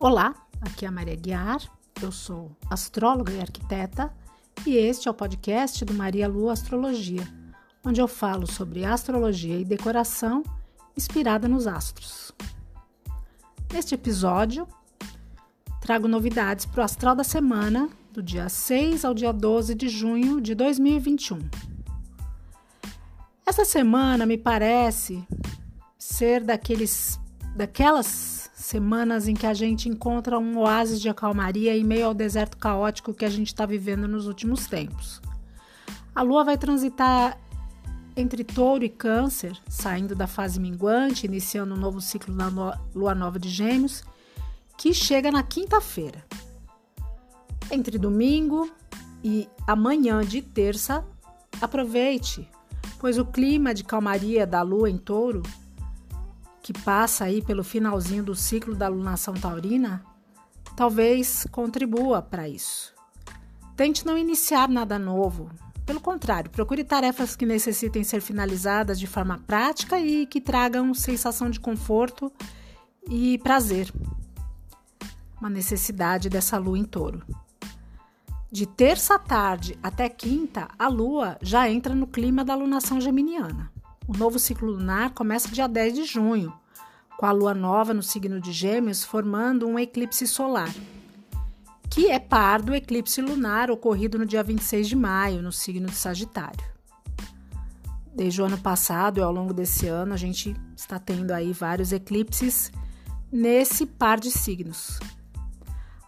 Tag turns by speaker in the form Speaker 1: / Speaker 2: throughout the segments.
Speaker 1: Olá, aqui é a Maria Guiar, eu sou astróloga e arquiteta e este é o podcast do Maria Lu Astrologia, onde eu falo sobre astrologia e decoração inspirada nos astros. Neste episódio, trago novidades para o astral da semana do dia 6 ao dia 12 de junho de 2021. Essa semana me parece ser daqueles daquelas semanas em que a gente encontra um oásis de acalmaria em meio ao deserto caótico que a gente está vivendo nos últimos tempos. A Lua vai transitar entre Touro e Câncer, saindo da fase minguante, iniciando um novo ciclo na Lua Nova de Gêmeos, que chega na quinta-feira. Entre domingo e amanhã de terça, aproveite, pois o clima de calmaria da Lua em Touro que passa aí pelo finalzinho do ciclo da alunação taurina, talvez contribua para isso. Tente não iniciar nada novo. Pelo contrário, procure tarefas que necessitem ser finalizadas de forma prática e que tragam sensação de conforto e prazer. Uma necessidade dessa lua em touro. De terça à tarde até quinta, a lua já entra no clima da alunação geminiana. O novo ciclo lunar começa dia 10 de junho, com a lua nova no signo de Gêmeos formando um eclipse solar, que é par do eclipse lunar ocorrido no dia 26 de maio, no signo de Sagitário. Desde o ano passado e ao longo desse ano, a gente está tendo aí vários eclipses nesse par de signos.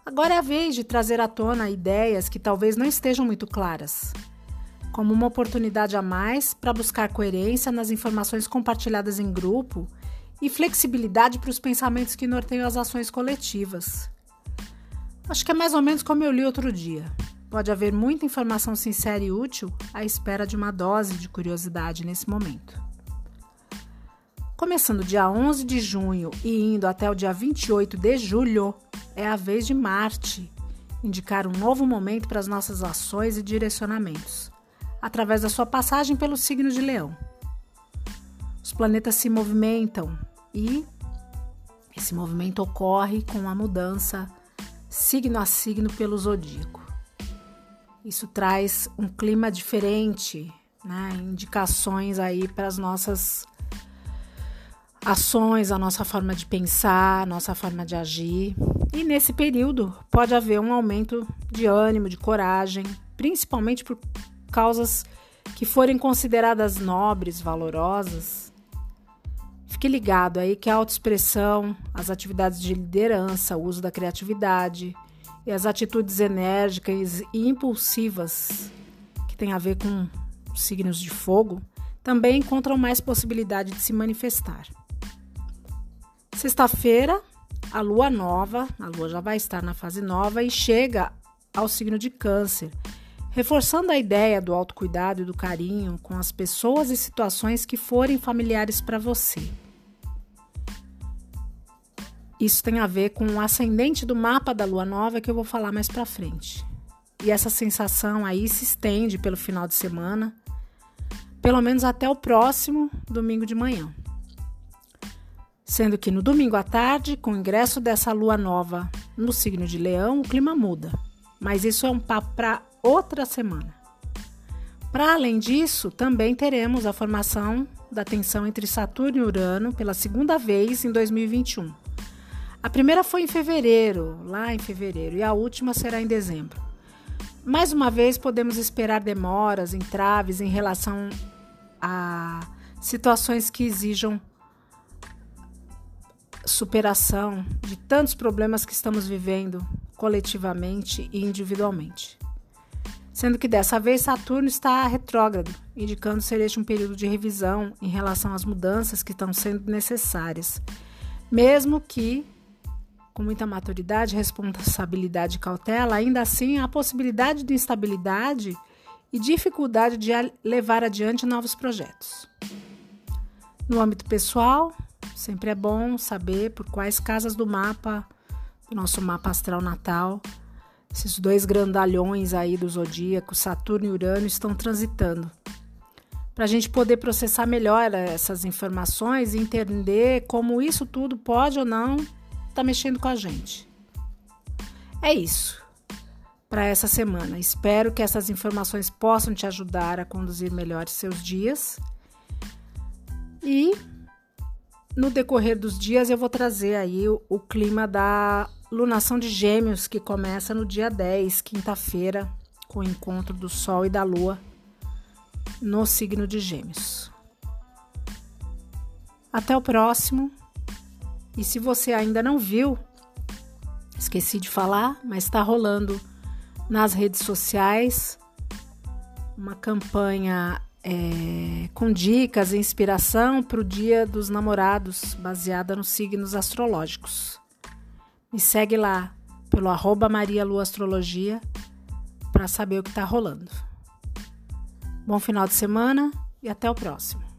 Speaker 1: Agora é a vez de trazer à tona ideias que talvez não estejam muito claras como uma oportunidade a mais para buscar coerência nas informações compartilhadas em grupo e flexibilidade para os pensamentos que norteiam as ações coletivas. Acho que é mais ou menos como eu li outro dia. Pode haver muita informação sincera e útil à espera de uma dose de curiosidade nesse momento. Começando dia 11 de junho e indo até o dia 28 de julho, é a vez de Marte indicar um novo momento para as nossas ações e direcionamentos através da sua passagem pelo signo de Leão. Os planetas se movimentam e esse movimento ocorre com a mudança signo a signo pelo zodíaco. Isso traz um clima diferente, né? indicações aí para as nossas ações, a nossa forma de pensar, a nossa forma de agir. E nesse período pode haver um aumento de ânimo, de coragem, principalmente por causas que forem consideradas nobres, valorosas, fique ligado aí que a autoexpressão, as atividades de liderança, o uso da criatividade e as atitudes enérgicas e impulsivas que tem a ver com signos de fogo também encontram mais possibilidade de se manifestar. Sexta-feira, a lua nova, a lua já vai estar na fase nova e chega ao signo de Câncer reforçando a ideia do autocuidado e do carinho com as pessoas e situações que forem familiares para você. Isso tem a ver com o ascendente do mapa da lua nova que eu vou falar mais para frente. E essa sensação aí se estende pelo final de semana, pelo menos até o próximo domingo de manhã. Sendo que no domingo à tarde, com o ingresso dessa lua nova no signo de Leão, o clima muda. Mas isso é um papo para outra semana. Para além disso, também teremos a formação da tensão entre Saturno e Urano pela segunda vez em 2021. A primeira foi em fevereiro, lá em fevereiro, e a última será em dezembro. Mais uma vez, podemos esperar demoras, entraves em relação a situações que exijam superação de tantos problemas que estamos vivendo coletivamente e individualmente sendo que dessa vez Saturno está retrógrado, indicando ser este um período de revisão em relação às mudanças que estão sendo necessárias, mesmo que com muita maturidade, responsabilidade e cautela, ainda assim há possibilidade de instabilidade e dificuldade de levar adiante novos projetos. No âmbito pessoal, sempre é bom saber por quais casas do mapa, do nosso mapa astral natal, esses dois grandalhões aí do zodíaco, Saturno e Urano, estão transitando. Para a gente poder processar melhor essas informações e entender como isso tudo pode ou não estar tá mexendo com a gente. É isso para essa semana. Espero que essas informações possam te ajudar a conduzir melhor seus dias. E no decorrer dos dias eu vou trazer aí o, o clima da lunação de Gêmeos que começa no dia 10, quinta-feira, com o encontro do Sol e da Lua no signo de Gêmeos. Até o próximo. E se você ainda não viu, esqueci de falar, mas está rolando nas redes sociais uma campanha é, com dicas e inspiração para o Dia dos Namorados, baseada nos signos astrológicos. Me segue lá pelo arroba Maria Astrologia para saber o que está rolando. Bom final de semana e até o próximo.